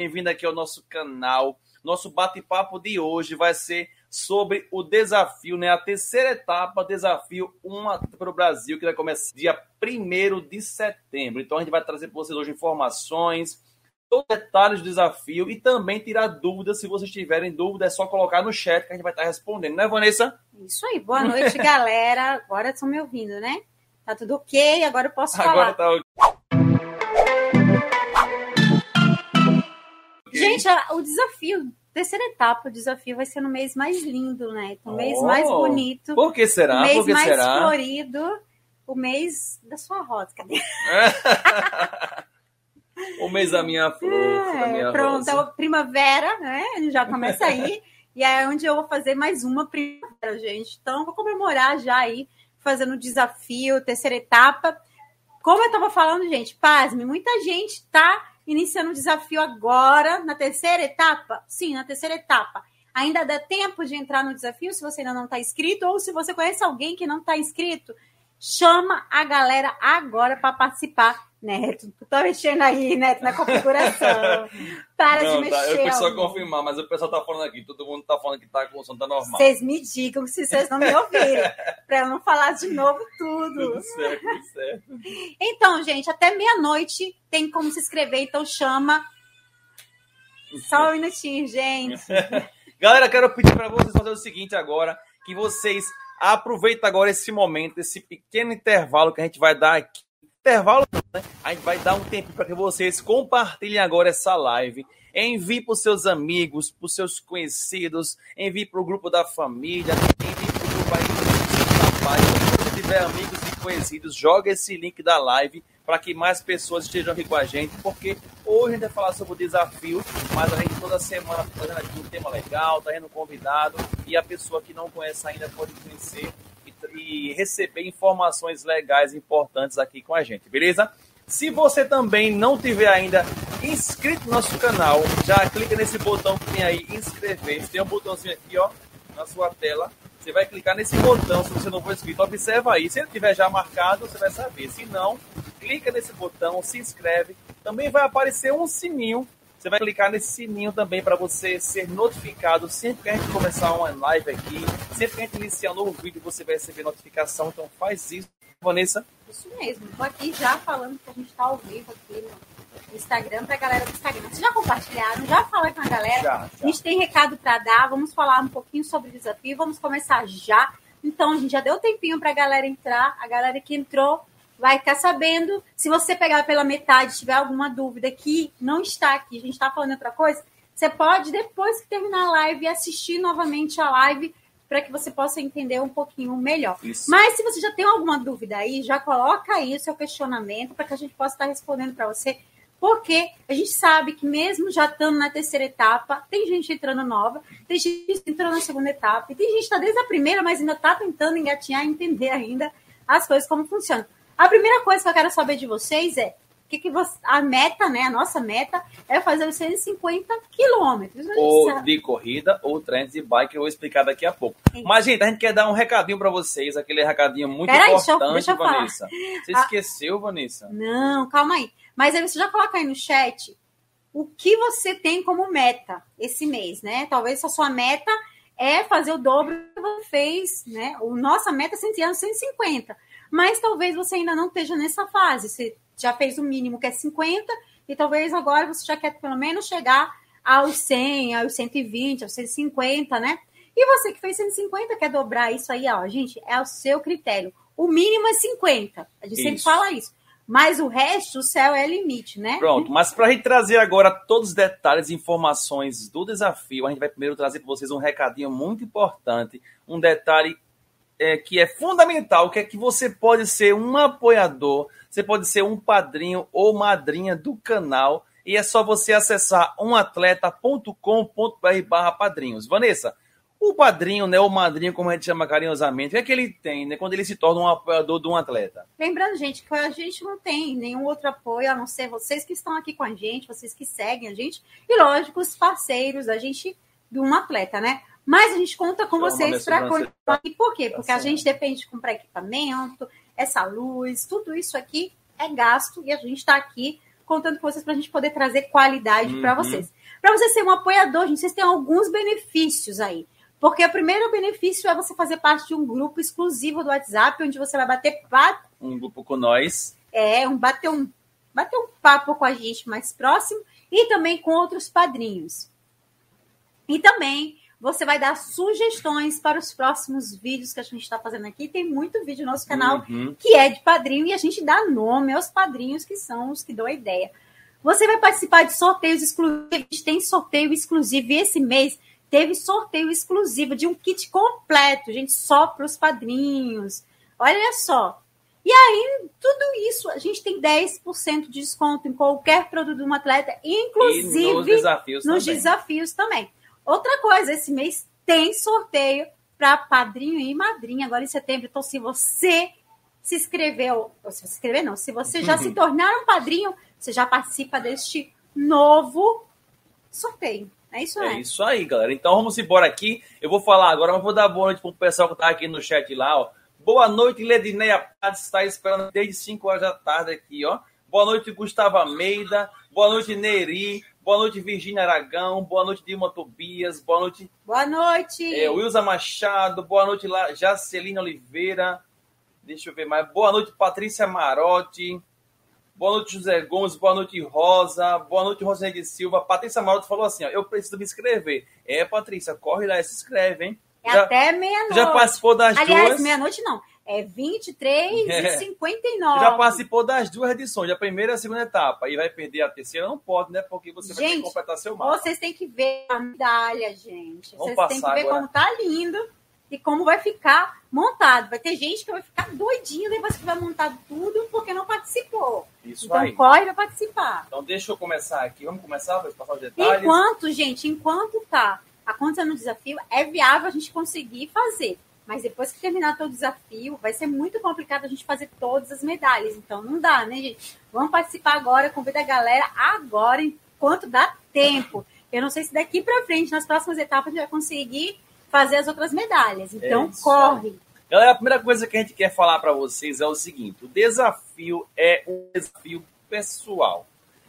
bem-vindo aqui ao nosso canal. Nosso bate-papo de hoje vai ser sobre o desafio, né? A terceira etapa, desafio uma para o Brasil, que vai começar dia 1 de setembro. Então a gente vai trazer para vocês hoje informações, todos os detalhes do desafio e também tirar dúvidas. Se vocês tiverem dúvida, é só colocar no chat que a gente vai estar respondendo, né, Vanessa? Isso aí. Boa noite, galera. Agora estão me ouvindo, né? Tá tudo ok, agora eu posso falar. Agora tá Gente, o desafio, terceira etapa, o desafio vai ser no mês mais lindo, né? O mês Oh, mais bonito. Por que será? O mês mais será? florido. O mês da sua rosa. Cadê? o mês da minha flor, da minha É, pronto, rosa. é o primavera, né? Já começa aí. e é onde eu vou fazer mais uma primavera, gente. Então, vou comemorar já aí, fazendo o desafio, terceira etapa. Como eu estava falando, gente, pasme, muita gente está iniciando o desafio agora, na terceira etapa. Sim, na terceira etapa. Ainda dá tempo de entrar no desafio se você ainda não está inscrito, ou se você conhece alguém que não está inscrito, chama a galera agora para participar. Neto, tu tá mexendo aí, Neto, na configuração. Para de Não, mexer. tá, eu preciso amor. confirmar, mas o pessoal tá falando aqui, todo mundo tá falando que tá com o som tá normal. Vocês me digam se vocês não me ouvirem, para eu não falar de novo tudo. Tudo certo, tudo certo. Então, gente, até meia-noite tem como se inscrever, então chama. Só um minutinho, gente. Galera, quero pedir para vocês fazer o seguinte agora, que vocês aproveitem agora esse momento, esse pequeno intervalo que a gente vai dar aqui. Intervalo, né? A gente vai dar um tempo para que vocês compartilhem agora essa live. Envie para os seus amigos, para os seus conhecidos, envie para o grupo da família, envie para o grupo aí do trabalho. Se tiver amigos e conhecidos, joga esse link da live para que mais pessoas estejam aqui com a gente, porque hoje a gente vai falar sobre o desafio, mas a gente toda semana tá fazendo aqui um tema legal, tá tendo um convidado, e a pessoa que não conhece ainda pode conhecer e, e receber informações legais e importantes aqui com a gente, beleza? Se você também não tiver ainda inscrito no nosso canal, já clica nesse botão que tem aí, inscrever-se. Tem um botãozinho aqui, ó, na sua tela. Você vai clicar nesse botão se você não for inscrito. Observa aí. Se ele tiver já marcado, você vai saber. Se não, clica nesse botão, se inscreve. Também vai aparecer um sininho. Você vai clicar nesse sininho também para você ser notificado sempre que a gente começar uma live aqui. Sempre que a gente iniciar um novo vídeo, você vai receber notificação. Então faz isso, Vanessa. Isso mesmo. Tô aqui já falando que a gente tá ao vivo aqui no Instagram pra galera do Instagram. Vocês já compartilharam? Já falaram com a galera? Já, A gente tem recado para dar, vamos falar um pouquinho sobre o desafio, vamos começar já. Então, a gente já deu tempinho para a galera entrar, a galera que entrou vai ficar sabendo. Se você pegar pela metade, tiver alguma dúvida que não está aqui, a gente está falando outra coisa, você pode, depois que terminar a live, assistir novamente a live para que você possa entender um pouquinho melhor. Isso. Mas se você já tem alguma dúvida aí, já coloca aí o seu questionamento para que a gente possa estar respondendo para você. Porque a gente sabe que mesmo já estando na terceira etapa, tem gente entrando nova, tem gente entrando na segunda etapa, e tem gente que está desde a primeira, mas ainda está tentando engatinhar e entender ainda as coisas como funcionam. A primeira coisa que eu quero saber de vocês é que, que você, a meta, né? A nossa meta é fazer os 150 quilômetros. Ou de corrida ou trens de bike, eu vou explicar daqui a pouco. Isso. Mas, gente, a gente quer dar um recadinho pra vocês, aquele recadinho muito Peraí, deixa eu- importante, deixa eu falar. Vanessa. Você Ah. esqueceu, Vanessa? Não, calma aí. Mas aí você já coloca aí no chat o que você tem como meta esse mês, né? Talvez a sua meta é fazer o dobro que você fez, né? O nossa meta é 100 anos, 150. Mas talvez você ainda não esteja nessa fase. Você já fez o mínimo que é 50 e talvez agora você já quer pelo menos chegar aos 100, aos 120, aos 150, né? E você que fez 150 quer dobrar isso aí, ó, gente, é o seu critério. O mínimo é 50. A gente sempre Isso. fala isso. Mas o resto, o céu é limite, né? Pronto, mas pra gente trazer agora todos os detalhes e informações do desafio, a gente vai primeiro trazer para vocês um recadinho muito importante, um detalhe é, que é fundamental, que é que você pode ser um apoiador, você pode ser um padrinho ou madrinha do canal, e é só você acessar umatleta.com.br barra padrinhos. Vanessa, o padrinho, né, o madrinho, como a gente chama carinhosamente, o que é que ele tem, né, quando ele se torna um apoiador de um atleta? Lembrando, gente, que a gente não tem nenhum outro apoio a não ser vocês que estão aqui com a gente, vocês que seguem a gente, e lógico, os parceiros da gente, de um atleta, né? Mas a gente conta com vocês para continuar aqui. Por quê? Porque a gente depende de comprar equipamento, essa luz, tudo isso aqui é gasto e a gente está aqui contando com vocês para a gente poder trazer qualidade Uhum. para vocês. Para você ser um apoiador, gente, vocês têm alguns benefícios aí. Porque o primeiro benefício é você fazer parte de um grupo exclusivo do WhatsApp, onde você vai bater papo, Um grupo com nós. é, um, bater, um, bater um papo com a gente mais próximo e também com outros padrinhos. E também você vai dar sugestões para os próximos vídeos que a gente está fazendo aqui. Tem muito vídeo no nosso canal Uhum. que é de padrinho, e a gente dá nome aos padrinhos que são os que dão a ideia. Você vai participar de sorteios exclusivos. A gente tem sorteio exclusivo. E esse mês teve sorteio exclusivo de um kit completo, gente, só para os padrinhos. Olha só. E aí, tudo isso, a gente tem 10% de desconto em qualquer produto de um atleta, E nos inclusive desafios nos também. desafios também. Outra coisa, esse mês tem sorteio para padrinho e madrinha agora em setembro. Então, se você se inscreveu, ou se você se inscrever não, se você já se tornar um padrinho, você já participa deste novo sorteio. É isso, É né? isso aí, galera. Então vamos embora aqui. Eu vou falar agora, mas vou dar boa noite pro pessoal que tá aqui no chat lá, ó. Boa noite, Ledineia Paz, está esperando desde 5 horas da tarde aqui, ó. Boa noite, Gustavo Almeida. Boa noite, Neri. Boa noite, Virgínia Aragão. Boa noite, Dilma Tobias. Boa noite, Boa noite. é, Wilza Machado. Boa noite, lá, Jacelina Oliveira. Deixa eu ver mais. Boa noite, Patrícia Marotti. Boa noite, José Gomes. Boa noite, Rosa. Boa noite, Rosane Silva. Patrícia Marotti falou assim: ó, eu preciso me inscrever. É, Patrícia, corre lá e se inscreve, hein? É já, até meia-noite. já participou das Aliás, duas? meia-noite não. É 23 É. e 59. Já participou das duas edições, a primeira e a segunda etapa. E vai perder a terceira? Não pode, né? Porque você vai ter que Gente, completar seu mapa. Vocês têm que ver a medalha, gente. Vamos Vocês têm que ver agora. como tá lindo e como vai ficar montado. Vai ter gente que vai ficar doidinha depois que vai montar tudo porque não participou. Isso Então aí. corre para participar. Então deixa eu começar aqui. Vamos começar para passar os detalhes. Enquanto, gente, enquanto tá acontecendo o desafio, é viável a gente conseguir fazer. Mas depois que terminar todo o desafio, vai ser muito complicado a gente fazer todas as medalhas. Então não dá, né, gente? Vamos participar agora, convida a galera agora, enquanto dá tempo. Eu não sei se daqui para frente, nas próximas etapas, a gente vai conseguir fazer as outras medalhas. Então isso corre. Galera, a primeira coisa que a gente quer falar para vocês é o seguinte: o desafio é um desafio pessoal.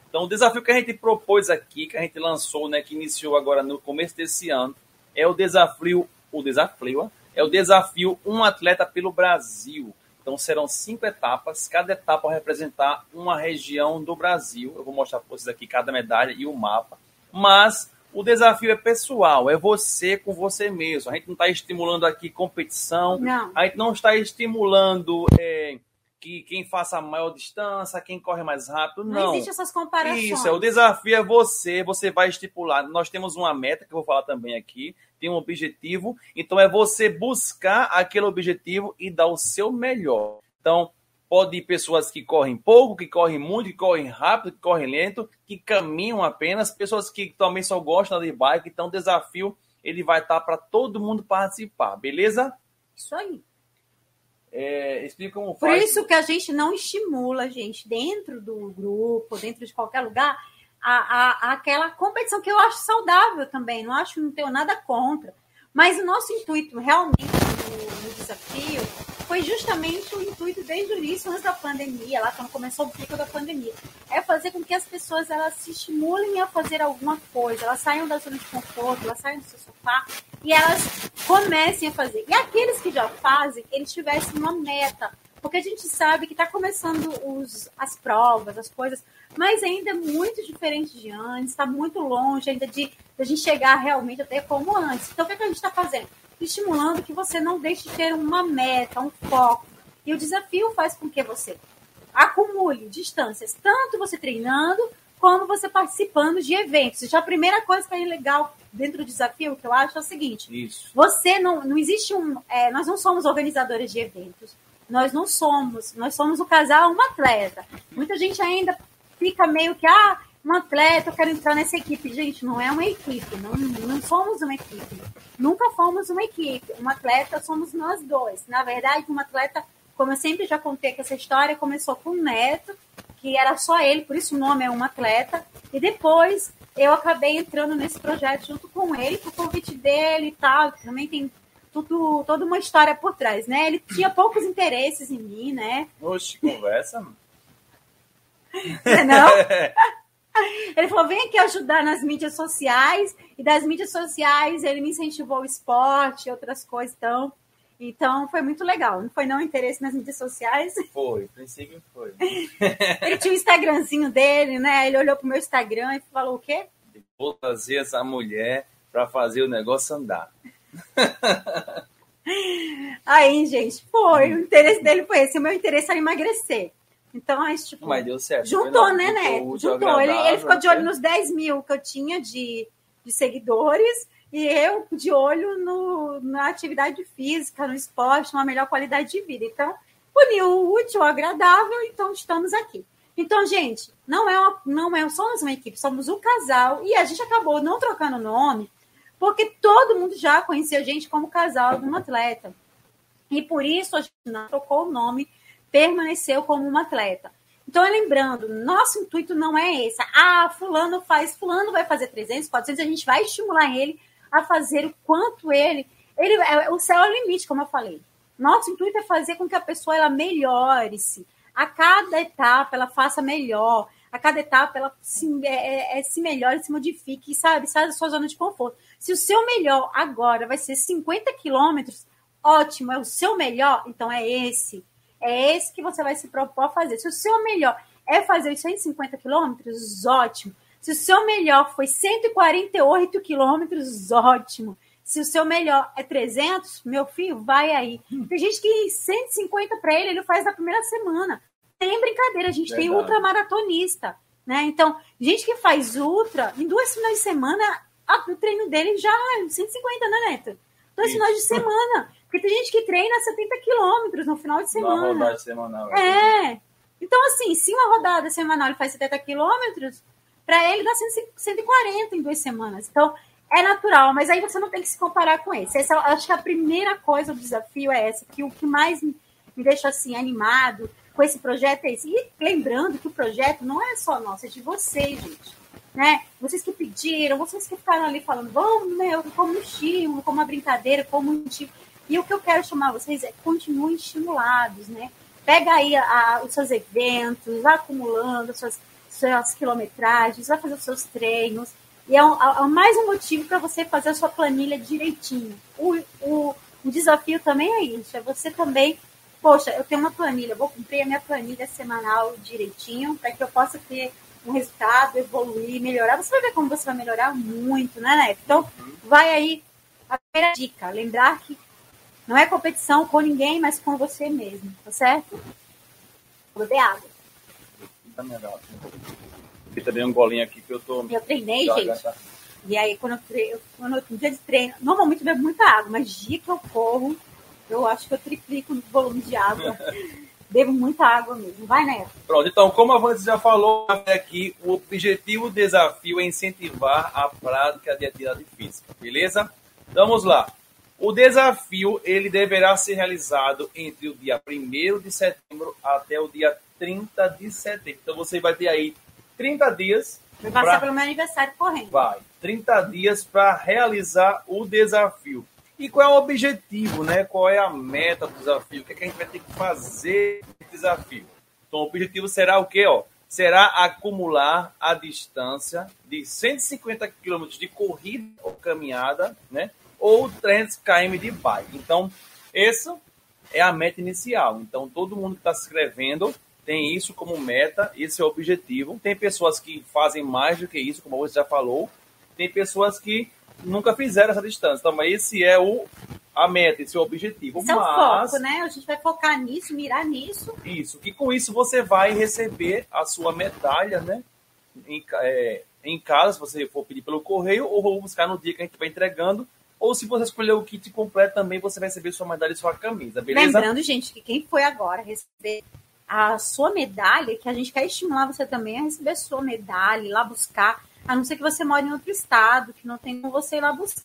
Então, o desafio que a gente propôs aqui, que a gente lançou, né, que iniciou agora no começo desse ano, é o desafio, o desafio, é o desafio Um Atleta pelo Brasil. Então, serão cinco etapas, cada etapa vai representar uma região do Brasil. Eu vou mostrar para vocês aqui cada medalha e o mapa. Mas o desafio é pessoal, é você com você mesmo. A gente não está estimulando aqui competição, Não. a gente não está estimulando é, que quem faça a maior distância, quem corre mais rápido, Não, não. existe essas comparações. Isso, é, o desafio é você, você vai estipular. Nós temos uma meta, que eu vou falar também aqui, tem um objetivo, então é você buscar aquele objetivo e dar o seu melhor. Então, pode ir pessoas que correm pouco, que correm muito, que correm rápido, que correm lento, que caminham apenas, pessoas que também só gostam de bike, então o desafio ele vai estar para todo mundo participar, beleza? Isso aí. É, explica como Por isso que a gente não estimula, gente, dentro do grupo, dentro de qualquer lugar, a, a- aquela competição que eu acho saudável também. Não acho, não tenho nada contra. Mas o nosso intuito realmente no, no desafio foi justamente o intuito desde o início, antes da pandemia, lá quando começou o pico da pandemia. É fazer com que as pessoas elas se estimulem a fazer alguma coisa, elas saiam da zona de conforto, elas saiam do seu sofá e elas comecem a fazer. E aqueles que já fazem, eles tivessem uma meta. Porque a gente sabe que está começando os, as provas, as coisas, mas ainda é muito diferente de antes, está muito longe ainda de, de a gente chegar realmente até como antes. Então, o que, é que a gente está fazendo? Estimulando que você não deixe de ter uma meta, um foco. E o desafio faz com que você acumule distâncias, tanto você treinando, como você participando de eventos. Já a primeira coisa que é legal dentro do desafio, que eu acho, é o seguinte: Isso. você não, não existe um. é, nós não somos organizadores de eventos. Nós não somos. Nós somos o casal, um atleta. Muita gente ainda fica meio que, ah, um atleta, eu quero entrar nessa equipe. Gente, não é uma equipe. Não, não somos uma equipe. Nunca fomos uma equipe. Um atleta somos nós dois. Na verdade, um atleta, como eu sempre já contei que essa história, começou com o Neto, que era só ele, por isso o nome é um atleta. E depois eu acabei entrando nesse projeto junto com ele, por convite dele e tal. Também tem tudo, toda uma história por trás, né? Ele tinha poucos interesses em mim, né? Oxe, conversa. mano. Não? Ele falou: vem aqui ajudar nas mídias sociais, e das mídias sociais ele me incentivou ao esporte e outras coisas. Então, então foi muito legal. Não foi não interesse nas mídias sociais? Foi, princípio foi. ele tinha o Instagramzinho dele, né? Ele olhou pro meu Instagram e falou o quê? Vou trazer essa mulher para fazer o negócio andar. Aí, gente, foi. O interesse dele foi esse. O meu interesse era emagrecer. Então, aí, tipo. Mas deu certo. Juntou, né, né? Juntou. Ele, ele, ficou de olho nos 10 mil que eu tinha de, de seguidores e eu de olho no, na atividade física, no esporte, numa melhor qualidade de vida. Então, uniu o útil, o agradável, então estamos aqui. Então, gente, não é, uma, não é só uma equipe, somos um casal e a gente acabou não trocando nome porque todo mundo já conhecia a gente como casal de um atleta. E por isso a gente não trocou o nome, permaneceu como um atleta. Então, lembrando, nosso intuito não é esse. Ah, fulano faz, fulano vai fazer 300, 400, a gente vai estimular ele a fazer o quanto ele... ele é, o céu é o limite, como eu falei. Nosso intuito é fazer com que a pessoa ela melhore-se. A cada etapa ela faça melhor. A cada etapa ela se, é, é, é se melhore, se modifique, sabe? Sai da sua zona de conforto. Se o seu melhor agora vai ser 50 quilômetros, ótimo, é o seu melhor, então é esse. É esse que você vai se propor a fazer. Se o seu melhor é fazer os 150 quilômetros, ótimo. Se o seu melhor foi 148 quilômetros, ótimo. Se o seu melhor é 300, meu filho, vai aí. Tem gente que 150 para ele, ele faz na primeira semana. Tem brincadeira, a gente Verdade. tem ultramaratonista, né? Então, gente que faz ultra, em duas finais de semana, o treino dele já é 150, né, Neto? Dois finais de semana. Porque tem gente que treina 70 quilômetros no final de semana. Uma rodada semanal. É. Então, assim, se uma rodada semanal ele faz 70 quilômetros, para ele dá 140 em duas semanas. Então, é natural, mas aí você não tem que se comparar com esse. Essa, acho que a primeira coisa, o desafio é essa, que o que mais me deixa assim animado com esse projeto é esse. E lembrando que o projeto não é só nosso, é de vocês, gente né? Vocês que pediram, vocês que ficaram ali falando, vamos, meu, como um estímulo, como uma brincadeira, como um estímulo. E o que eu quero chamar vocês é continuem estimulados, né? Pega aí a, os seus eventos, vai acumulando as suas, suas quilometragens, vai fazer os seus treinos. E é, um, é mais um motivo para você fazer a sua planilha direitinho. O, o, o desafio também é isso, é você também poxa, eu tenho uma planilha, vou cumprir a minha planilha semanal direitinho para que eu possa ter um resultado, evoluir, melhorar. Você vai ver como você vai melhorar muito, né, Neto? Então, vai aí a primeira dica. Lembrar que não é competição com ninguém, mas com você mesmo, tá certo? Vou beber água. Tá melhor. Tem também um golinho aqui que eu tô. Eu treinei, gente. E aí, quando eu treino, quando eu, no dia de treino, normalmente eu bebo muita água, mas dia que eu corro, eu acho que eu triplico o volume de água. Bebo muita água mesmo. Vai, Neto. Pronto, então, como a Vanessa já falou aqui, o objetivo do desafio é incentivar a prática de atividade física, beleza? Vamos lá. O desafio ele deverá ser realizado entre o dia 1 de setembro até o dia 30 de setembro. Então você vai ter aí 30 dias. Vai passar pra... pelo meu aniversário correndo. Vai. 30 dias para realizar o desafio. E qual é o objetivo, né? Qual é a meta do desafio? O que, é que a gente vai ter que fazer nesse desafio? Então, o objetivo será o quê? Ó? Será acumular a distância de 150 km de corrida ou caminhada, né? Ou 300 km de bike. Então, essa é a meta inicial. Então, todo mundo que está se inscrevendo tem isso como meta, esse é o objetivo. Tem pessoas que fazem mais do que isso, como você já falou. Tem pessoas que nunca fizeram essa distância. Então, mas esse é o, a meta, esse é o objetivo. Esse mas, é o foco, né? A gente vai focar nisso, mirar nisso. Isso. E com isso você vai receber a sua medalha, né? Em, é, em casa, se você for pedir pelo correio, ou buscar no dia que a gente vai entregando. Ou se você escolher o kit completo também, você vai receber sua medalha e sua camisa, beleza? Lembrando, gente, que quem foi agora receber a sua medalha, que a gente quer estimular você também a receber a sua medalha, ir lá buscar a não ser que você mora em outro estado, que não tem como você ir lá buscar.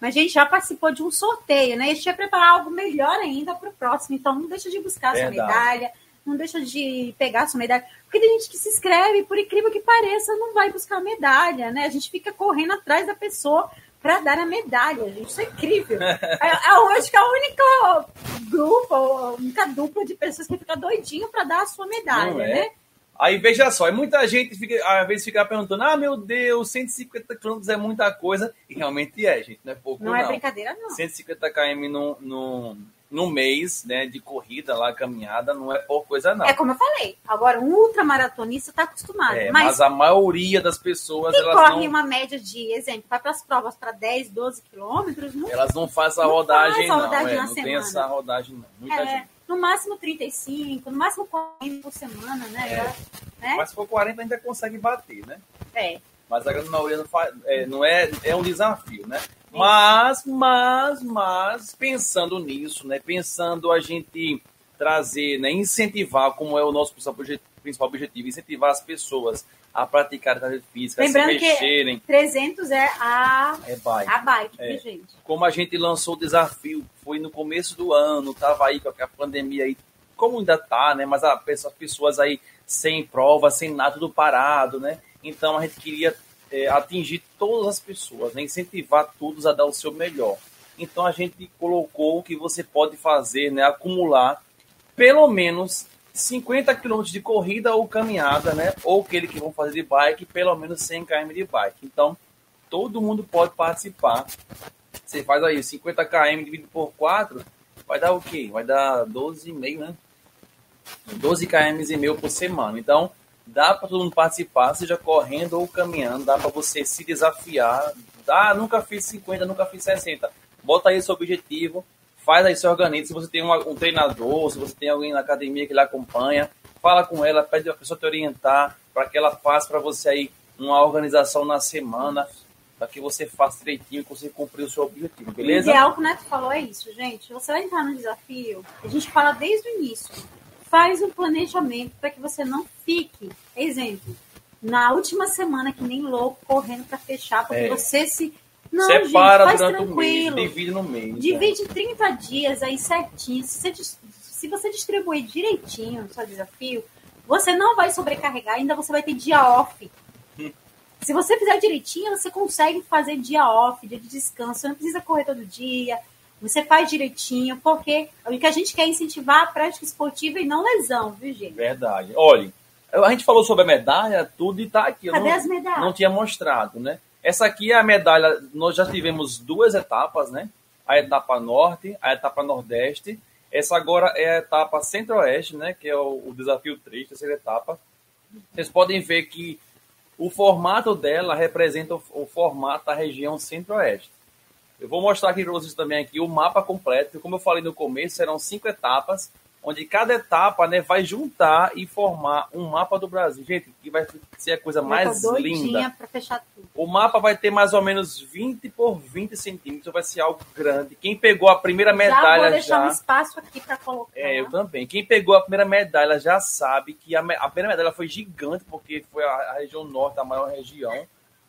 Mas a gente já participou de um sorteio, né? E a gente ia preparar algo melhor ainda para o próximo. Então não deixa de buscar a sua medalha, não deixa de pegar a sua medalha. Porque tem gente que se inscreve, por incrível que pareça, não vai buscar a medalha, né? A gente fica correndo atrás da pessoa para dar a medalha, gente. Isso é incrível. é, é, acho que é a única grupo, a única dupla de pessoas que fica doidinho para dar a sua medalha, é. né? Aí veja só, muita gente fica, às vezes fica perguntando: ah, meu Deus, 150 km é muita coisa. E realmente é, gente, não é pouco. Não, não. é brincadeira, não. 150 km no, no, no mês né, de corrida lá, caminhada, não é por coisa, não. É como eu falei. Agora, um ultramaratonista está acostumado. É, mas, mas, a maioria das pessoas. que elas corre não, uma média de, exemplo, vai para as provas para 10, 12 quilômetros, não elas não fazem a Não rodagem, faz a não. rodagem é, não tem semana. essa rodagem, não. Muita é, gente. no máximo 35, no máximo 40 por semana, né? É. Né? Mas se for 40, ainda consegue bater, né? É. Mas a grande maioria não, faz, é, não é, é um desafio, né? Mas, mas, mas, pensando nisso, né? Pensando a gente trazer, né? Incentivar, como é o nosso principal obje- principal objetivo, incentivar as pessoas a praticar atividade física, a se Lembrando que- mexerem, 300 é a, é bike. a bike, É. gente? Como a gente lançou o desafio, foi no começo do ano, tava aí com a pandemia aí, como ainda tá, né? Mas as pessoas aí sem prova, sem nada, tudo parado, né? Então a gente queria é, atingir todas as pessoas, né? incentivar todos a dar o seu melhor. Então a gente colocou que você pode fazer, né? Acumular pelo menos 50 km de corrida ou caminhada, né? Ou aquele que vão fazer de bike, pelo menos 100 km de bike. Então, todo mundo pode participar. Você faz aí 50 km dividido por 4, vai dar o quê? Vai dar 12,5, né? 12 km e meio por semana. Então, dá para todo mundo participar, seja correndo ou caminhando, dá para você se desafiar. Dá, nunca fiz 50, nunca fiz 60. Bota aí seu objetivo, faz aí seu organiza. Se você tem uma- um treinador, se você tem alguém na academia que lhe acompanha, fala com ela, pede a pessoa te orientar para que ela faça para você aí uma organização na semana, para que você faça direitinho e consiga cumprir o seu objetivo, O beleza? ideal que o Neto falou é isso, gente. Você vai entrar no desafio, a gente fala desde o início. Faz um planejamento para que você não fique, exemplo, na última semana que nem louco correndo para fechar, porque É. você se não, Separa gente, faz durante o mês, tranquilo. divide no mês. né? Divide 30 dias aí certinho. Se você, se você distribuir direitinho o seu desafio, você não vai sobrecarregar, ainda você vai ter dia off. Se você fizer direitinho, você consegue fazer dia off, dia de descanso. Você não precisa correr todo dia. Você faz direitinho, porque o que a gente quer é incentivar a prática esportiva e não lesão, viu, gente? Verdade. Olha, a gente falou sobre a medalha, tudo e tá aqui. Cadê não, as medalhas? não tinha mostrado, né? Essa aqui é a medalha. Nós já tivemos duas etapas, né? A etapa norte, a etapa nordeste. Essa agora é a etapa centro-oeste, né? Que é o, o desafio 3, terceira etapa. Vocês podem ver que o formato dela representa o, o formato da região centro-oeste. Eu vou mostrar aqui para vocês também aqui o mapa completo. Como eu falei no começo, serão cinco etapas, onde cada etapa né, vai juntar e formar um mapa do Brasil. Gente, que vai ser a coisa mais linda. O mapa vai ter mais ou menos 20 por 20 centímetros, vai ser algo grande. Quem pegou a primeira já vou medalha deixar já. um espaço aqui para colocar. É, eu também. Quem pegou a primeira medalha já sabe que a, me- a primeira medalha foi gigante, porque foi a, a região norte, a maior região.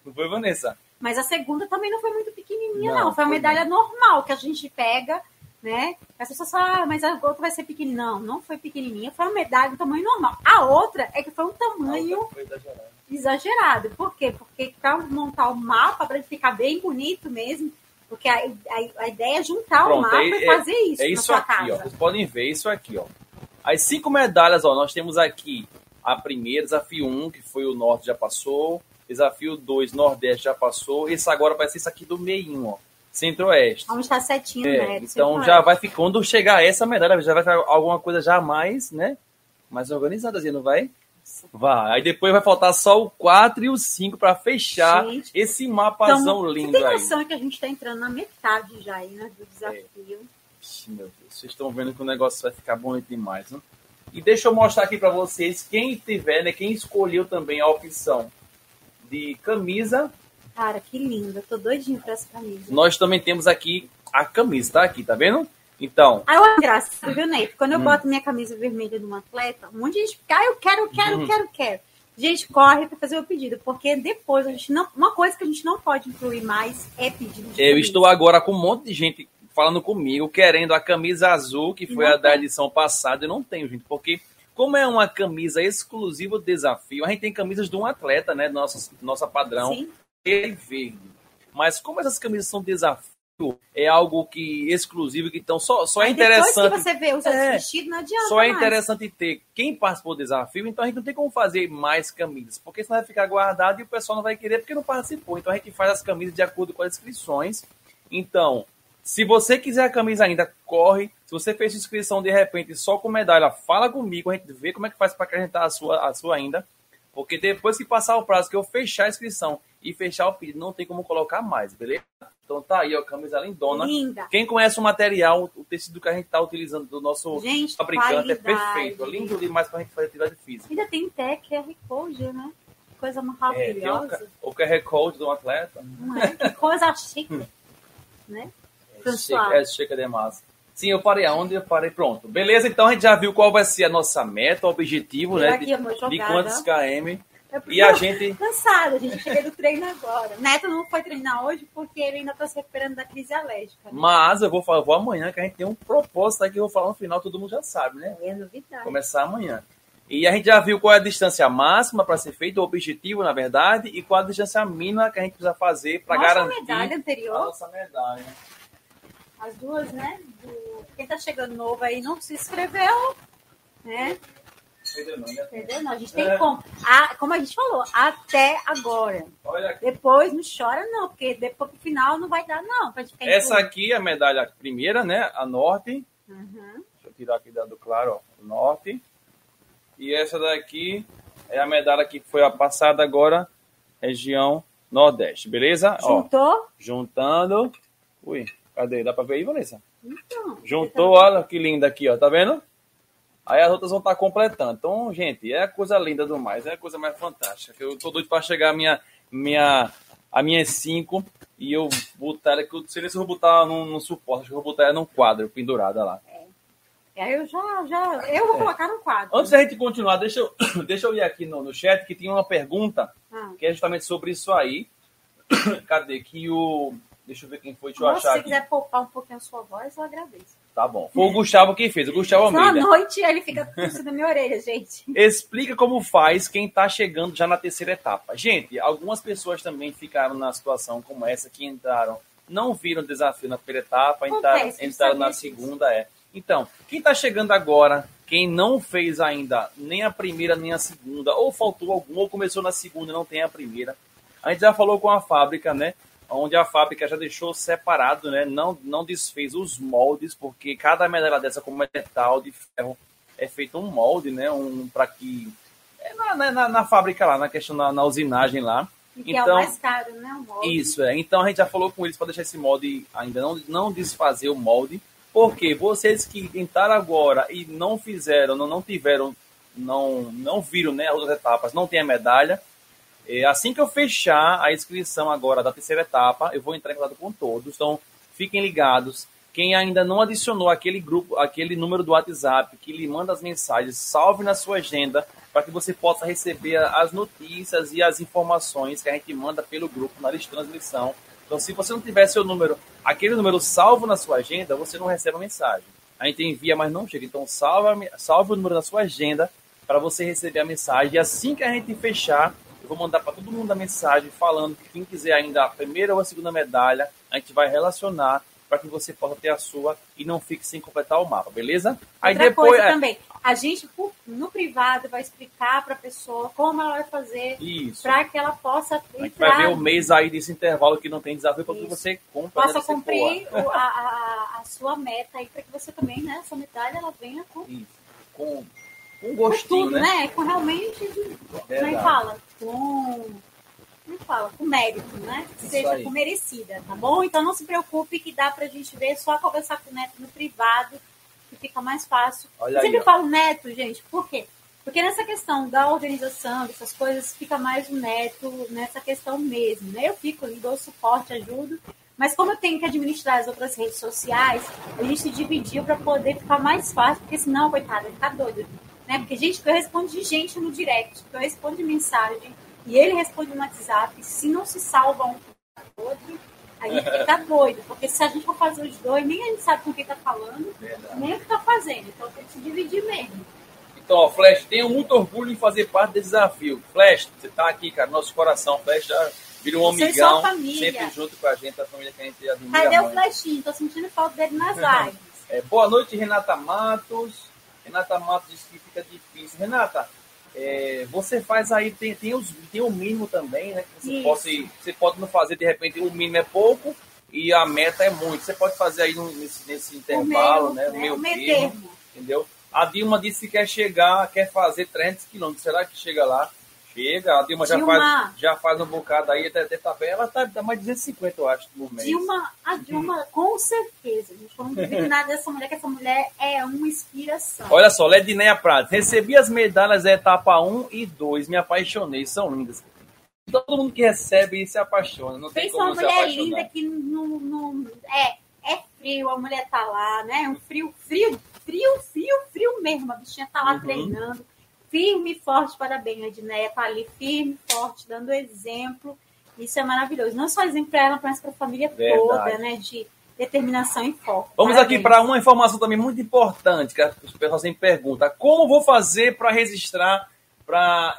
Não foi, Vanessa? Mas a segunda também não foi muito pequenininha, Não, não. Foi uma medalha normal que a gente pega, né? As pessoas falam, ah, mas a outra vai ser pequenininha. Não, não foi pequenininha. Foi uma medalha de tamanho normal. A outra é que foi um tamanho Foi exagerado. exagerado. Por quê? Porque para montar o mapa, para ele ficar bem bonito mesmo, porque a, a, a ideia é juntar o Pronto, mapa é- e fazer isso É na isso sua aqui, ó. casa. Vocês podem ver isso aqui, ó. As cinco medalhas, ó, nós temos aqui a primeira, desafio 1, um, que foi o norte, já passou. Desafio 2, nordeste, já passou. Esse agora vai ser isso aqui do meio, ó. Centro-oeste. Vamos estar certinho, É, né? então já é. vai ficar, quando chegar essa medalha, já vai ficar alguma coisa já mais, né? Mais organizada, não vai? Vai. Aí depois vai faltar só o 4 e o 5 para fechar Gente, esse mapazão Então, lindo você tem aí. noção que a gente está entrando na metade já aí, né? Do desafio. Ixi, Meu Deus, vocês estão vendo que o negócio vai ficar bonito demais, né? E deixa eu mostrar aqui para vocês quem tiver, né? Quem escolheu também a opção de camisa. Cara, que lindo. Eu tô doidinho pra essa camisa. Nós também temos aqui a camisa, tá aqui, tá vendo? Então, Aí eu acho engraçado, viu, Neto? Quando eu Hum. boto minha camisa vermelha de um atleta, um monte de gente fica, ah, eu quero, eu quero, Uhum. eu quero, eu quero. Gente, corre pra fazer o pedido, porque depois a gente não. Uma coisa que a gente não pode incluir mais é pedido de eu camisa. estou agora com um monte de gente falando comigo, querendo a camisa azul, que foi Não a da tem. edição passada. Eu não tenho, gente, porque como é uma camisa exclusiva do desafio, a gente tem camisas de um atleta, né? Nossa, nossa padrão. Sim. e verde. Mas como essas camisas são desafio, é algo que exclusivo, que então só, só é interessante. Depois que você vê os É. vestidos, não adianta Só é mais. interessante ter quem participou do desafio, então a gente não tem como fazer mais camisas, porque senão vai ficar guardado e o pessoal não vai querer porque não participou. Então a gente faz as camisas de acordo com as inscrições. Então, se você quiser a camisa ainda, corre. Se você fez inscrição de repente só com medalha, fala comigo, a gente vê como é que faz para acrescentar a sua, a sua ainda. Porque depois que passar o prazo, que eu fechar a inscrição e fechar o pedido, não tem como colocar mais, beleza? Então tá aí, ó, camisa lindona. Linda. Quem conhece o material, o tecido que a gente está utilizando do nosso Gente, fabricante é qualidade. perfeito. É lindo demais para a gente fazer atividade física. Ainda tem até QR Code, né? Coisa É, o, maravilhosa. ca- o QR Code do atleta. Não é? Que coisa chique. né? É Pessoal. é chique demais. Sim, eu parei aonde? Eu parei pronto. Beleza, então a gente já viu qual vai ser a nossa meta, o objetivo, Eu né? aqui, De, amor, de quantos KM. Porque E a eu- gente. Cansada, gente. Cheguei do treino agora. Neto não foi treinar hoje porque ele ainda tá se recuperando da crise alérgica. Né? Mas eu vou falar, vou amanhã, que a gente tem um propósito aqui que eu vou falar no final, todo mundo já sabe, né? É novidade. Começar amanhã. E a gente já viu qual é a distância máxima para ser feito, o objetivo, na verdade, e qual a distância mínima que a gente precisa fazer para Nossa garantir medalha a anterior, nossa medalha. As duas, né? do- Quem tá chegando novo aí não se inscreveu, né? Entendeu, não, né? A gente tem É. como. A, como a gente falou, até agora. Depois não chora, não, porque depois pro final não vai dar, não. Essa tudo. aqui é a medalha primeira, né? A norte. Uhum. Deixa eu tirar aqui do claro, ó. Norte. E essa daqui é a medalha que foi a passada agora, região Nordeste, beleza? Ó, Juntou? juntando. Ui, cadê? Dá pra ver aí, Vanessa? Então. Juntou, olha que linda aqui, ó. Tá vendo? Aí as outras vão estar completando. Então, gente, é a coisa linda do mais, é a coisa mais fantástica. Eu tô doido pra chegar a minha, minha, a minha 5 e eu botar ela, que eu não sei se eu vou botar num, num suporte, acho que eu vou botar ela num quadro, pendurada lá. Aí eu já, já. Eu vou colocar no quadro. É. Antes da gente continuar, deixa eu, deixa eu ir aqui no, no chat que tinha uma pergunta Ah. que é justamente sobre isso aí. Cadê? Que o. Deixa eu ver quem foi, deixa eu Nossa, achar se você aqui. quiser poupar um pouquinho a sua voz, eu agradeço. Tá bom. Foi o Gustavo que fez, o Gustavo Almeida. noite ele fica puxando na minha orelha, gente. Explica como faz quem está chegando já na terceira etapa. Gente, algumas pessoas também ficaram na situação como essa, que entraram, não viram o desafio na primeira etapa, entraram, entraram na segunda, é. Então, quem está chegando agora, quem não fez ainda nem a primeira nem a segunda, ou faltou algum, ou começou na segunda e não tem a primeira, a gente já falou com a fábrica, né? Onde a fábrica já deixou separado, né? Não, não desfez os moldes, porque cada medalha dessa, como é metal de ferro, é feito um molde, né? Um para que é na, na- na, na fábrica lá, na questão na, na usinagem lá. E que é o Então- mais caro, né? O molde. Isso é. Então a gente já falou com eles para deixar esse molde ainda não não desfazer o molde, porque vocês que tentaram agora e não fizeram, não, não tiveram, não não viram, né, as outras etapas, não tem a medalha. É, assim que eu fechar a inscrição agora da terceira etapa, eu vou entrar em contato com todos. Então, fiquem ligados. Quem ainda não adicionou aquele grupo, aquele número do WhatsApp que lhe manda as mensagens, salve na sua agenda para que você possa receber as notícias e as informações que a gente manda pelo grupo na lista de transmissão. Então, se você não tiver seu número, aquele número salvo na sua agenda, você não recebe a mensagem. A gente envia, mas não chega. Então, salve, salve o número na sua agenda para você receber a mensagem. E assim que a gente fechar, vou mandar para todo mundo a mensagem falando que quem quiser ainda a primeira ou a segunda medalha, a gente vai relacionar para que você possa ter a sua e não fique sem completar o mapa, beleza? Aí Outra depois. coisa é, também, a gente no privado vai explicar para a pessoa como ela vai fazer para que ela possa A gente vai ver entrar, o mês aí desse intervalo que não tem desafio para que você compre. possa né, cumprir o- a, a- a sua meta aí para que você também, né, sua medalha ela venha com, Isso. Com, com gostinho, tudo, né? né? Com realmente, como é Verdade. fala? Com é que fala? Com mérito, né? Que Isso seja aí. com merecida, tá bom? Então não se preocupe que dá pra gente ver, só conversar com o Neto no privado, que fica mais fácil. Olha Eu aí, sempre ó. falo Neto, gente, por quê? Porque nessa questão da organização, dessas coisas, fica mais o Neto nessa questão mesmo, né? Eu fico ali, dou suporte, ajudo, mas como eu tenho que administrar as outras redes sociais, a gente se dividiu para poder ficar mais fácil, porque senão, coitada, ficar doido. Né? Porque, gente, eu respondo de gente no direct, eu respondo de mensagem, e ele responde no WhatsApp. Se não se salva um com o outro, a gente fica doido. Porque se a gente for fazer os dois, nem a gente sabe com quem tá falando, Verdade. nem o que tá fazendo. Então tem que se dividir mesmo. Então, ó, Flash, tenho muito orgulho em fazer parte desse desafio. Flash, você tá aqui, cara, nosso coração. Flash já Vira um Vocês amigão, sempre junto com a gente, a família que a gente admira Cadê o muito. flechinho? Tô sentindo falta dele nas lives. É, boa noite, Renata Matos. Renata Matos disse que fica difícil. Renata, é, você faz aí, tem, tem, os, tem o mínimo também, né? Que você, Isso. pode, você pode não fazer, de repente, o mínimo é pouco e a meta é muito. Você pode fazer aí nesse, nesse intervalo, meio, né? Né? meio meio termo, termo. entendeu? A Dilma disse que quer chegar, quer fazer 300 quilômetros. Será que chega lá? Chega. A Dilma, já, Dilma. faz, já faz um bocado aí, até, até tá bem. Ela tá, tá mais de 250, eu acho, no mês. Dilma, a Dilma, com certeza, gente. Eu não duvido nada dessa mulher, que essa mulher é uma inspiração. Olha só, Ledineia Prates. Recebi as medalhas da etapa 1 e 2. Me apaixonei. São lindas. Todo mundo que recebe se apaixona. Não tem Pensa como uma mulher apaixonar. linda que não, não- é, é frio, a mulher tá lá, né? Um frio, frio, frio, frio, frio mesmo. A bichinha tá lá Uhum. treinando, firme e forte. Parabéns, Edneia tá ali firme e forte, dando exemplo. Isso é maravilhoso. Não só exemplo para ela, mas para a família Verdade. toda, né? De determinação e foco. Vamos Parabéns. aqui para uma informação também muito importante, que o pessoal sempre pergunta. Como vou fazer para registrar, para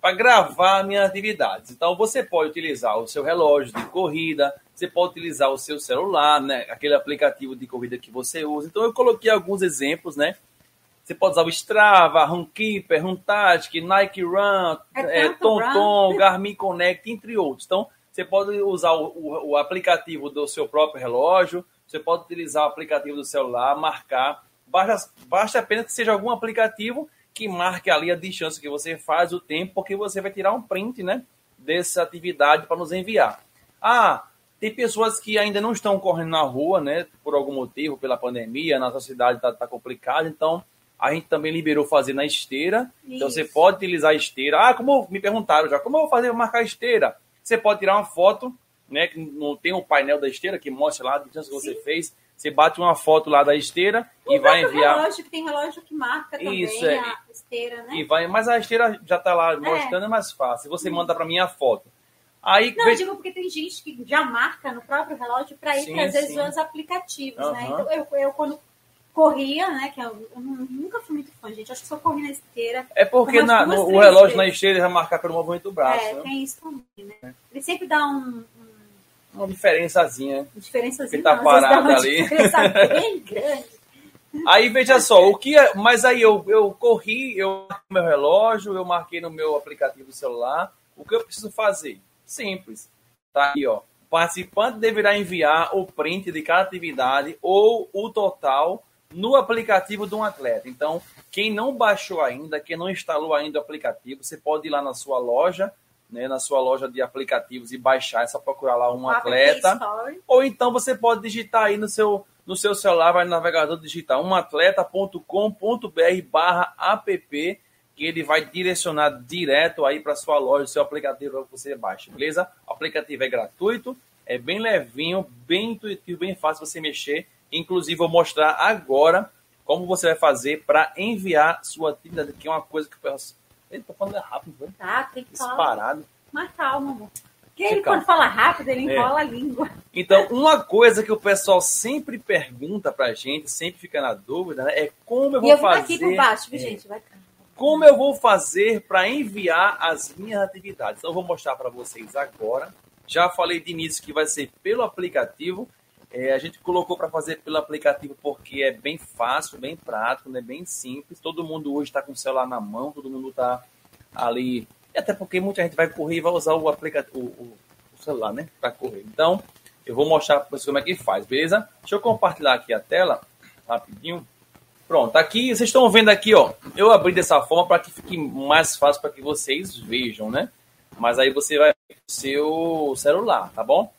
para gravar minhas atividades? Então, você pode utilizar o seu relógio de corrida, você pode utilizar o seu celular, né? aquele aplicativo de corrida que você usa. Então, eu coloquei alguns exemplos, né? Você pode usar o Strava, Runkeeper, Runtastic, Nike Run, É é, TomTom. Garmin Connect, entre outros. Então, você pode usar o, o- o aplicativo do seu próprio relógio, você pode utilizar o aplicativo do celular, marcar. Basta, basta apenas que seja algum aplicativo que marque ali a distância que você faz, o tempo, porque você vai tirar um print né, dessa atividade para nos enviar. Ah, tem pessoas que ainda não estão correndo na rua, né? Por algum motivo, pela pandemia, a nossa cidade está tá complicada, então a gente também liberou fazer na esteira. Então Isso. você pode utilizar a esteira. Ah, como me perguntaram já, como eu vou fazer para marcar a esteira? Você pode tirar uma foto, né? Que não tem um painel da esteira que mostra lá a distância que você fez. Você bate uma foto lá da esteira e O vai próprio enviar. relógio, que tem relógio que marca também Isso, é. a esteira, né? E vai, mas a esteira já está lá mostrando, é mais fácil. Você manda para mim a foto. Aí Não, vê- eu digo porque tem gente que já marca no próprio relógio para ir Sim, trazer sim. os aplicativos, né? Aham. Então, eu, eu quando corria, né? Que eu, eu nu- nunca fui muito fã, gente. Acho que só corri na esteira. é porque na- duas, no- o relógio vezes. na esteira vai marcar pelo movimento do braço. é, né? tem isso também, né? Ele sempre dá um, um Uma diferençazinha. diferençazinha. Ele tá não, parado ali. bem grande. Aí veja só, o que é, mas aí eu, eu corri, eu marquei meu relógio, eu marquei no meu aplicativo do celular. O que eu preciso fazer? Simples. Tá aí, ó. O participante deverá enviar o print de cada atividade ou o total no aplicativo de um atleta. Então, quem não baixou ainda, quem não instalou ainda o aplicativo, você pode ir lá na sua loja, né, na sua loja de aplicativos e baixar, é só procurar lá um atleta. Ou então você pode digitar aí no seu, no seu celular, vai no navegador digitar umatleta.com.br barra app, que ele vai direcionar direto aí para sua loja, seu aplicativo que você baixa, beleza? O aplicativo é gratuito, é bem levinho, bem intuitivo, bem fácil você mexer. Inclusive, vou mostrar agora como você vai fazer para enviar sua atividade, que é uma coisa que o pessoal... Ele tá falando rápido, foi? Tá, tem que falar disparado. mais calma, amor. Porque ele, calmo. quando fala rápido, ele É. enrola a língua. Então, uma coisa que o pessoal sempre pergunta pra gente, sempre fica na dúvida, né, é como eu E eu vou vou aqui por fazer, baixo, viu, é, gente? Vai cá. como eu vou fazer para enviar as minhas atividades. Então, eu vou mostrar para vocês agora. Já falei de início que vai ser pelo aplicativo. É, a gente colocou para fazer pelo aplicativo porque é bem fácil, bem prático, né, bem simples. Todo mundo hoje está com o celular na mão, todo mundo está ali. Até porque muita gente vai correr e vai usar o aplicativo, o, o- celular, né, para correr. Então, eu vou mostrar para vocês como é que faz, beleza? Deixa eu compartilhar aqui a tela rapidinho. Pronto, aqui vocês estão vendo aqui, ó. Eu abri dessa forma para que fique mais fácil para que vocês vejam, né? Mas aí você vai o seu celular, tá bom?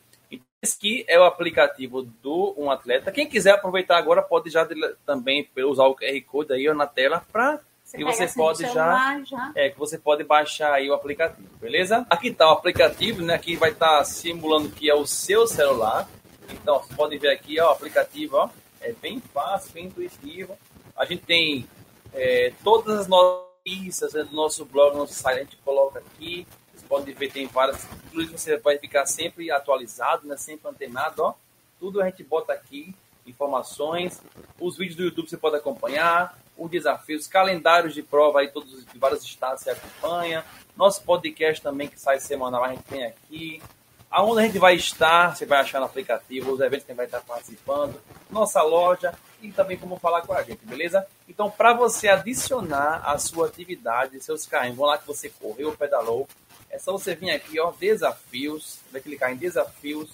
Aqui é o aplicativo do um atleta. Quem quiser aproveitar agora pode já também usar o QR Code aí na tela para E pega você assim pode já- já. é que você pode baixar aí o aplicativo, beleza? Aqui está o aplicativo, né? Aqui vai estar simulando que é o seu celular. Então, você pode ver aqui, ó, o aplicativo, ó, é bem fácil, bem intuitivo. A gente tem é, todas as notícias né, do nosso blog, nosso site, a gente coloca aqui. Pode ver, tem várias. Inclusive, você vai ficar sempre atualizado, né? Sempre antenado, ó. Tudo a gente bota aqui. informações. Os vídeos do YouTube você pode acompanhar, os desafios, calendários de prova aí, todos de vários estados você acompanha. Nosso podcast também que sai semanal, a gente tem aqui. Aonde a gente vai estar, você vai achar no aplicativo, os eventos que a gente vai estar participando, nossa loja e também como falar com a gente, beleza? Então, para você adicionar a sua atividade, seus KM, vamos lá que você correu, pedalou, é só você vir aqui, ó, desafios, vai clicar em desafios,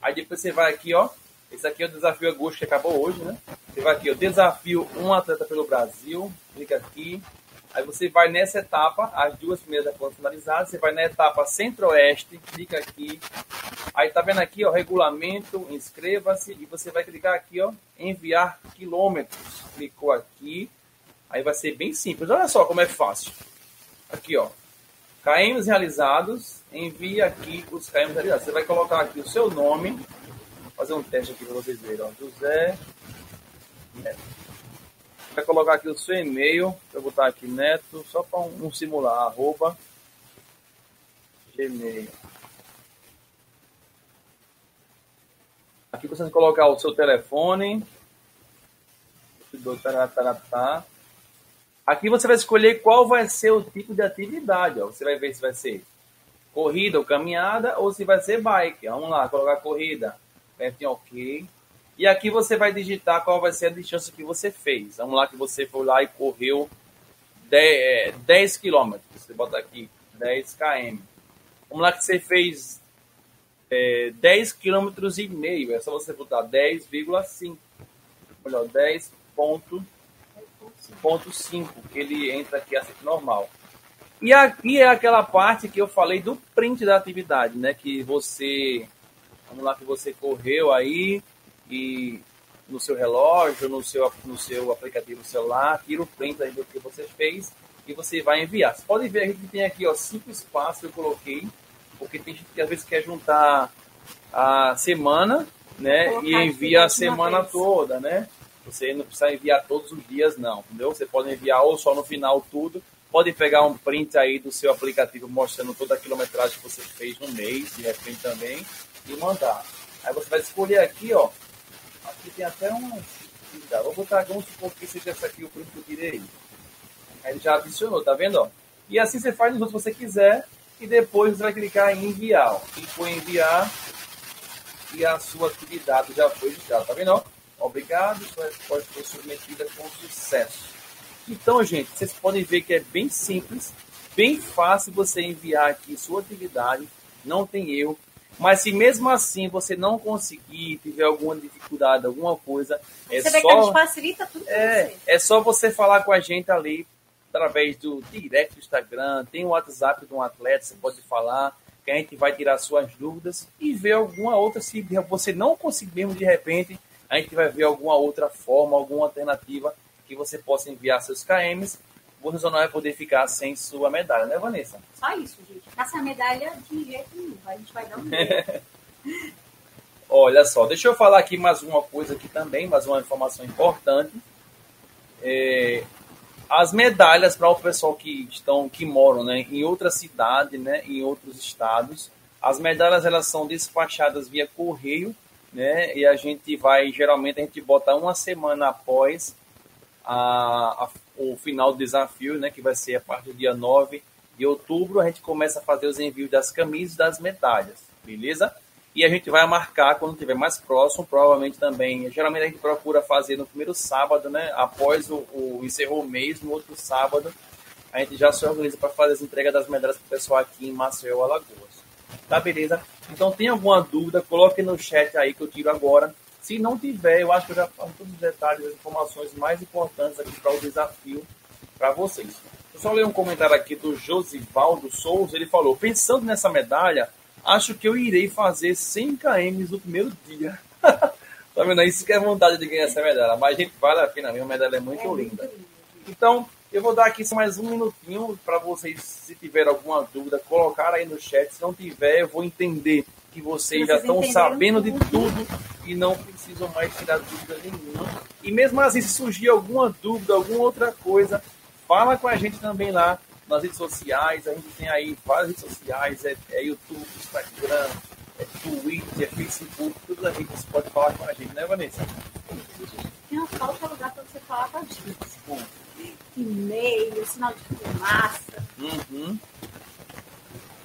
aí depois você vai aqui, ó, esse aqui é o desafio agosto que acabou hoje, né? Você vai aqui, ó, desafio um atleta pelo Brasil, clica aqui, aí você vai nessa etapa, as duas primeiras foram finalizadas, você vai na etapa centro-oeste, clica aqui, aí tá vendo aqui, ó, regulamento, inscreva-se, e você vai clicar aqui, ó, enviar quilômetros, clicou aqui, aí vai ser bem simples, olha só como é fácil, aqui, ó, KMs realizados, envia aqui os KMs realizados. Você vai colocar aqui o seu nome, vou fazer um teste aqui para vocês verem. Ó. José Neto. Vai colocar aqui o seu e-mail, vou botar aqui Neto, só para um, um, simular, arroba gmail. Aqui você vai colocar o seu telefone. Tá, tá, tá, Aqui você vai escolher qual vai ser o tipo de atividade. Ó. Você vai ver se vai ser corrida ou caminhada ou se vai ser bike. Vamos lá, colocar corrida. Aperte em OK. E aqui você vai digitar qual vai ser a distância que você fez. Vamos lá que você foi lá e correu 10, 10 km. Você bota aqui 10 km. Vamos lá que você fez é, 10 km e meio. É só você botar 10,5. Olha, 10 ponto 5.5, que ele entra aqui assim normal. E aqui é aquela parte que eu falei do print da atividade, né? Que você, vamos lá, que você correu aí e no seu relógio, no seu, no seu aplicativo celular, tira o print aí do que você fez e você vai enviar. Você pode ver a gente tem aqui ó, cinco espaços que eu coloquei, porque tem gente que às vezes quer juntar a semana, né? E envia a semana toda, né? Você não precisa enviar todos os dias, não, entendeu? Você pode enviar ou só no final tudo. Pode pegar um print aí do seu aplicativo mostrando toda a quilometragem que você fez no mês, de repente também, e mandar. Aí você vai escolher aqui, ó. Aqui tem até um. Vou botar vamos supor que seja essa aqui o print que eu tirei. Aí ele já adicionou, tá vendo? E assim você faz nos outros se você quiser. E depois você vai clicar em enviar. Ó. Clicou em enviar e a sua atividade já foi editada, tá vendo? Obrigado, sua resposta foi submetida com sucesso. Então, gente, vocês podem ver que é bem simples, bem fácil você enviar aqui sua atividade, não tem erro. Mas se mesmo assim você não conseguir, tiver alguma dificuldade, alguma coisa, é você só. Facilita tudo é, você. é só você falar com a gente ali através do direct do Instagram, tem o WhatsApp de um atleta, você pode falar, que a gente vai tirar suas dúvidas e ver alguma outra, se você não conseguir mesmo de repente, a gente vai ver alguma outra forma, alguma alternativa que você possa enviar seus KMs. Você só não vai poder ficar sem sua medalha, né, Vanessa? Só isso, gente. Essa medalha de jeito nenhum. A gente vai dar um jeito. Olha só, deixa eu falar aqui mais uma coisa aqui também, mais uma informação importante. É, as medalhas para o pessoal que estão que moram né, em outra cidade, né, em outros estados, as medalhas elas são despachadas via correio né? E a gente vai, geralmente, a gente bota uma semana após a, a, o final do desafio, né? Que vai ser a partir do dia 9 de outubro, a gente começa a fazer os envios das camisas e das medalhas, beleza? E a gente vai marcar quando estiver mais próximo, provavelmente também. Geralmente a gente procura fazer no primeiro sábado, né? Após o, o encerrou o mês, no outro sábado, a gente já se organiza para fazer as entregas das medalhas para o pessoal aqui em Maceió, Alagoas. Tá beleza? Então, tem alguma dúvida, coloque no chat aí que eu tiro agora. Se não tiver, eu acho que eu já falo todos os detalhes, as informações mais importantes aqui para o desafio para vocês. Eu só ler um comentário aqui do Josivaldo Souza. Ele falou: Pensando nessa medalha, acho que eu irei fazer 100 km no primeiro dia. tá vendo? Isso que é vontade de ganhar essa medalha. Mas, gente, vale a pena, a minha medalha é muito é linda. Então, eu vou dar aqui só mais um minutinho para vocês, se tiver alguma dúvida, colocar aí no chat. Se não tiver, eu vou entender que vocês, vocês já estão sabendo tudo. de tudo e não precisam mais tirar dúvida nenhuma. E mesmo assim, se surgir alguma dúvida, alguma outra coisa, fala com a gente também lá nas redes sociais. A gente tem aí várias redes sociais, é, é YouTube, Instagram, é Twitter, é Facebook, tudo a gente pode falar com a gente, né, Vanessa? Tem uma falta lugar para você falar com a gente. E-mail, sinal de fumaça. Uhum.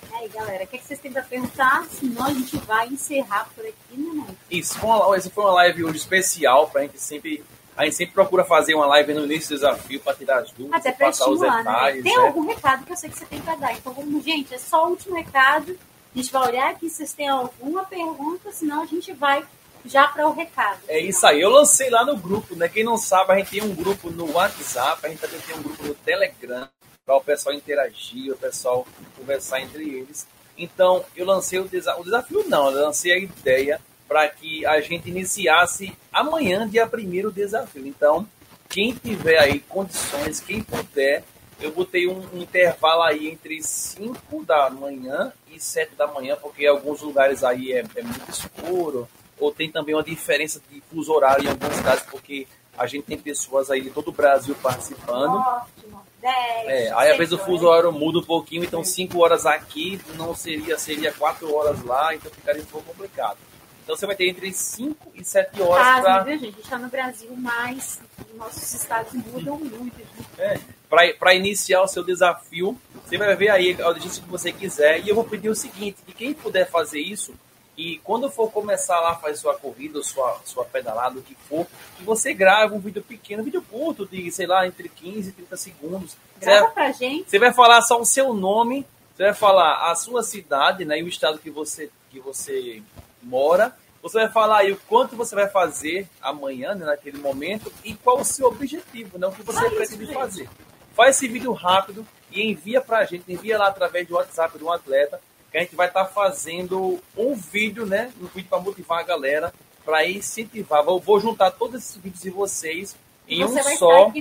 E aí, galera, o que, é que vocês têm para perguntar? Senão a gente vai encerrar por aqui, né, né? Isso, foi uma, essa foi uma live hoje especial pra gente sempre. A gente sempre procura fazer uma live no início do desafio para tirar as dúvidas, Até para passar os né? detalhes. Tem né? algum recado que eu sei que você tem para dar. Então, vamos, gente, é só o último recado. A gente vai olhar aqui se vocês têm alguma pergunta, senão a gente vai já para o recado. É isso aí, eu lancei lá no grupo, né? Quem não sabe, a gente tem um grupo no WhatsApp, a gente também tem um grupo no Telegram, para o pessoal interagir, o pessoal conversar entre eles. Então, eu lancei o, desa o desafio, não, eu lancei a ideia para que a gente iniciasse amanhã, dia primeiro, o desafio. Então, quem tiver aí condições, quem puder, eu botei um, um intervalo aí entre 5 da manhã e 7 da manhã, porque em alguns lugares aí é, é muito escuro, ou tem também uma diferença de fuso horário em alguns casos, porque a gente tem pessoas aí de todo o Brasil participando. Norte, Nordeste. É, aí às vezes o fuso horário muda um pouquinho, então 5 horas aqui não seria, seria 4 horas lá, então ficaria um pouco complicado. Então você vai ter entre 5 e 7 horas Pasme, para viu, gente? A gente está no Brasil, mas nossos estados mudam muito. gente. para iniciar o seu desafio. Você vai ver aí a audiência que você quiser. E eu vou pedir o seguinte: que quem puder fazer isso, e quando for começar lá a fazer sua corrida, sua, sua pedalada, o que for, que você grave um vídeo pequeno, um vídeo curto, de, sei lá, entre 15 e 30 segundos. Você Grava vai, pra gente. você vai falar só o seu nome, você vai falar a sua cidade, né, e o estado que você, que você mora. Você vai falar aí o quanto você vai fazer amanhã, né, naquele momento, e qual o seu objetivo, né, o que você isso, pretende gente. fazer. Faz esse vídeo rápido e envia pra gente, envia lá através do WhatsApp de um atleta, que a gente vai estar fazendo um vídeo, né, um vídeo para motivar a galera, para incentivar. Vou, vou juntar todos esses vídeos de vocês em você um só.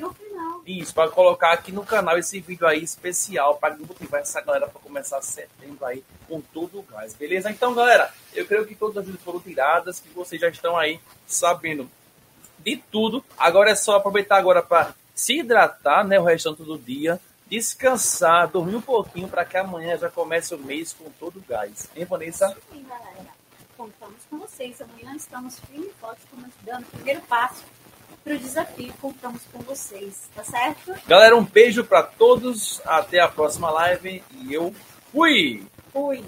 Isso, para colocar aqui no canal esse vídeo aí especial para motivar essa galera para começar setembro aí com todo o gás, beleza? Então, galera, eu creio que todas as dúvidas foram tiradas, que vocês já estão aí sabendo de tudo. Agora é só aproveitar agora para se hidratar, né, o restante do dia, descansar, dormir um pouquinho para que amanhã já comece o mês com todo o gás. Hein, Vanessa? Sim, galera. Contamos com vocês. Amanhã estamos firmes e começando- dando o primeiro passo para o desafio. Contamos com vocês, tá certo? Galera, um beijo para todos, até a próxima live e eu fui! Fui!